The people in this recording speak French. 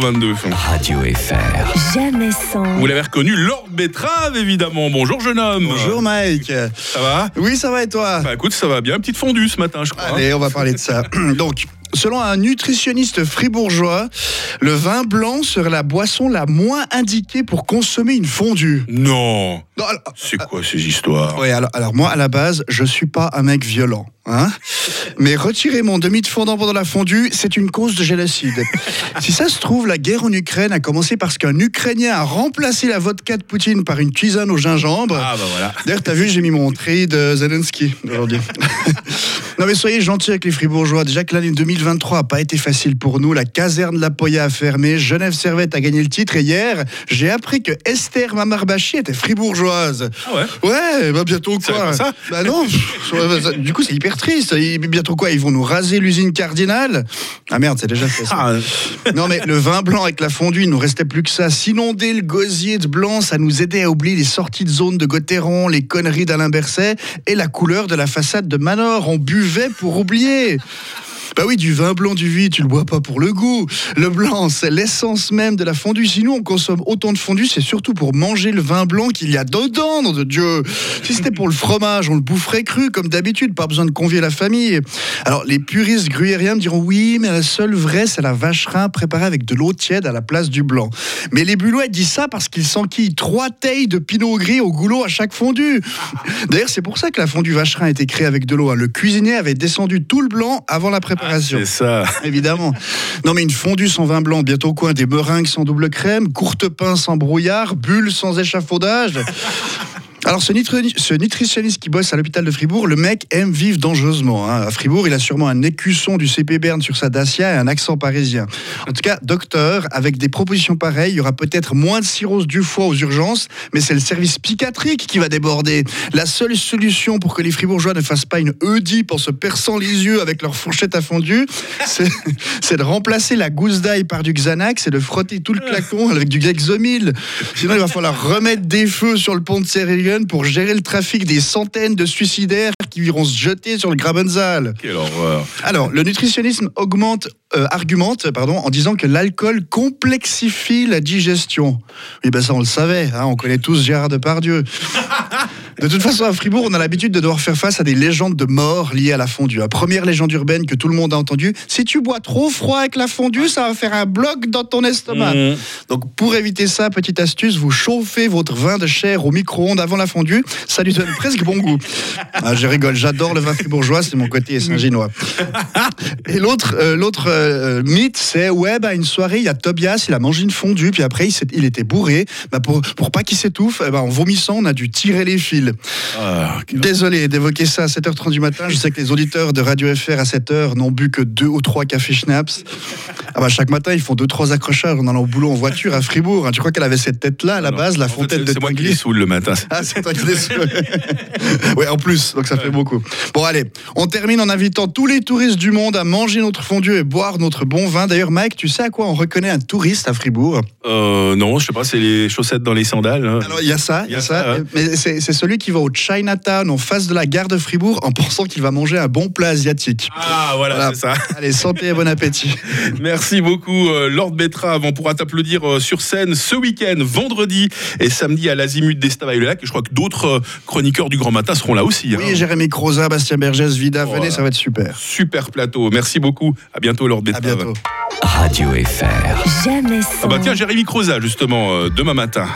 22. Radio FR. Jamais sans. Vous l'avez reconnu, Lord Betrave, évidemment. Bonjour, jeune homme. Bonjour Mike. Ça va? Oui, ça va et toi? Bah écoute, ça va bien. Petite fondue ce matin, je crois. Allez, on va parler de ça. Donc, selon un nutritionniste fribourgeois, le vin blanc serait la boisson la moins indiquée pour consommer une fondue. Non. Non, alors, C'est quoi ces histoires alors, alors moi, à la base, je suis pas un mec violent. Hein Mais retirer mon demi de fondant pendant la fondue, c'est une cause de génocide. si ça se trouve, la guerre en Ukraine a commencé parce qu'un Ukrainien a remplacé la vodka de Poutine par une tisane au gingembre. Ah bah voilà. D'ailleurs, t'as vu, j'ai mis mon tri de Zelensky aujourd'hui. non mais soyez gentils avec les Fribourgeois. Déjà que l'année 2023 a pas été facile pour nous. La caserne de la Poya a fermé. Genève Servette a gagné le titre. Et hier, j'ai appris que Esther Mamarbachi était fribourgeoise. Ah ouais Ouais, bah bientôt quoi pas ça Bah non. pff, du coup, c'est hyper triste. Bientôt quoi Ils vont nous raser l'usine Cardinal Ah merde, c'est déjà fait. ça. Ah, Non mais le vin blanc avec la fondue, il nous restait plus que ça. S'inonder le gosier de blanc, ça nous aidait à oublier les sorties de zone de Gauthieron, les conneries d'Alain Berset et la couleur de la façade de Manor. On buvait pour oublier. Bah oui, du vin blanc du vie, tu le bois pas pour le goût. Le blanc, c'est l'essence même de la fondue. Si nous, on consomme autant de fondue, c'est surtout pour manger le vin blanc qu'il y a dedans, nom de Dieu. Si c'était pour le fromage, on le boufferait cru, comme d'habitude, pas besoin de convier la famille. Alors, les puristes gruyériens me diront oui, mais la seule vraie, c'est la vacherin préparée avec de l'eau tiède à la place du blanc. Mais les Bulois disent ça parce qu'ils s'enquillent trois tailles de pinot gris au goulot à chaque fondue. D'ailleurs, c'est pour ça que la fondue vacherin a été créée avec de l'eau. hein. Le cuisinier avait descendu tout le blanc avant la préparation. C'est ça. Évidemment. Non, mais une fondue sans vin blanc, bientôt quoi Des meringues sans double crème, courte pain sans brouillard, bulles sans échafaudage. Alors, ce, nutri- ce nutritionniste qui bosse à l'hôpital de Fribourg, le mec aime vivre dangereusement. hein. À Fribourg, il a sûrement un écusson du CP Berne sur sa Dacia et un accent parisien. En tout cas, docteur, avec des propositions pareilles, il y aura peut-être moins de cirrhose du foie aux urgences, mais c'est le service psychiatrique qui va déborder. La seule solution pour que les Fribourgeois ne fassent pas une Oedipe en se perçant les yeux avec leur fourchette à fondue, c'est de remplacer la gousse d'ail par du Xanax et de frotter tout le clacon avec du Gexomil. Sinon, il va falloir remettre des feux sur le pont de Pour gérer le trafic des centaines de suicidaires qui iront se jeter sur le Grabenzal. Quelle horreur. Alors, le nutritionnisme augmente, euh, argumente pardon, en disant que l'alcool complexifie la digestion. Oui, ben ça, on le savait. hein, on connaît tous Gérard Depardieu. De toute façon, à Fribourg, on a l'habitude de devoir faire face à des légendes de morts liées à la fondue. La première légende urbaine que tout le monde a entendue, si tu bois trop froid avec la fondue, ça va faire un bloc dans ton estomac. Mmh. Donc, pour éviter ça, petite astuce, vous chauffez votre vin de chair au micro-ondes avant la fondue. Ça lui donne presque bon goût. Ah, je rigole, j'adore le vin fribourgeois, c'est mon côté saint-ginois. Et l'autre euh, l'autre euh, mythe, c'est ouais, bah, une soirée, il y a Tobias, il a mangé une fondue, puis après, il, il était bourré. Bah, pour, pour pas qu'il s'étouffe, ben, en vomissant, on a dû tirer les fils. Ah, Désolé d'évoquer ça à 7h30 du matin. Je sais que les auditeurs de Radio FR à 7h n'ont bu que deux ou trois cafés schnapps. Ah bah, chaque matin, ils font deux, trois accrochages en allant au boulot en voiture à Fribourg. hein. Tu crois qu'elle avait cette tête-là à la Non. base, la fait, fontaine de C'est moi qui les saoule le matin. ah, c'est toi qui déçois. ouais, en plus, donc ça fait beaucoup. Bon, allez, on termine en invitant tous les touristes du monde à manger notre fondue et boire notre bon vin. D'ailleurs, Mike, tu sais à quoi on reconnaît un touriste à Fribourg? Euh, non, je sais pas, c'est les chaussettes dans les sandales. hein. Alors, il y a ça, il y a ça, mais c'est c'est celui qui va au Chinatown en face de la gare de Fribourg en pensant qu'il va manger un bon plat asiatique. Ah, voilà, Voilà. c'est ça. Allez, santé et bon appétit. Merci beaucoup, euh, Lord Betrave. On pourra t'applaudir euh, sur scène ce week-end, vendredi et samedi à l'Azimut d'Estavayer-le-Lac. Et je crois que d'autres euh, chroniqueurs du Grand Matin seront là aussi. hein. Oui, Jérémy Croza, Bastien Bergès, Vida, venez, Voilà. ça va être super. Super plateau. Merci beaucoup. À bientôt, Lord À Betrave. bientôt. Radio FR. Jamais sans. Ah bah tiens, Jérémy Croza, justement, demain matin.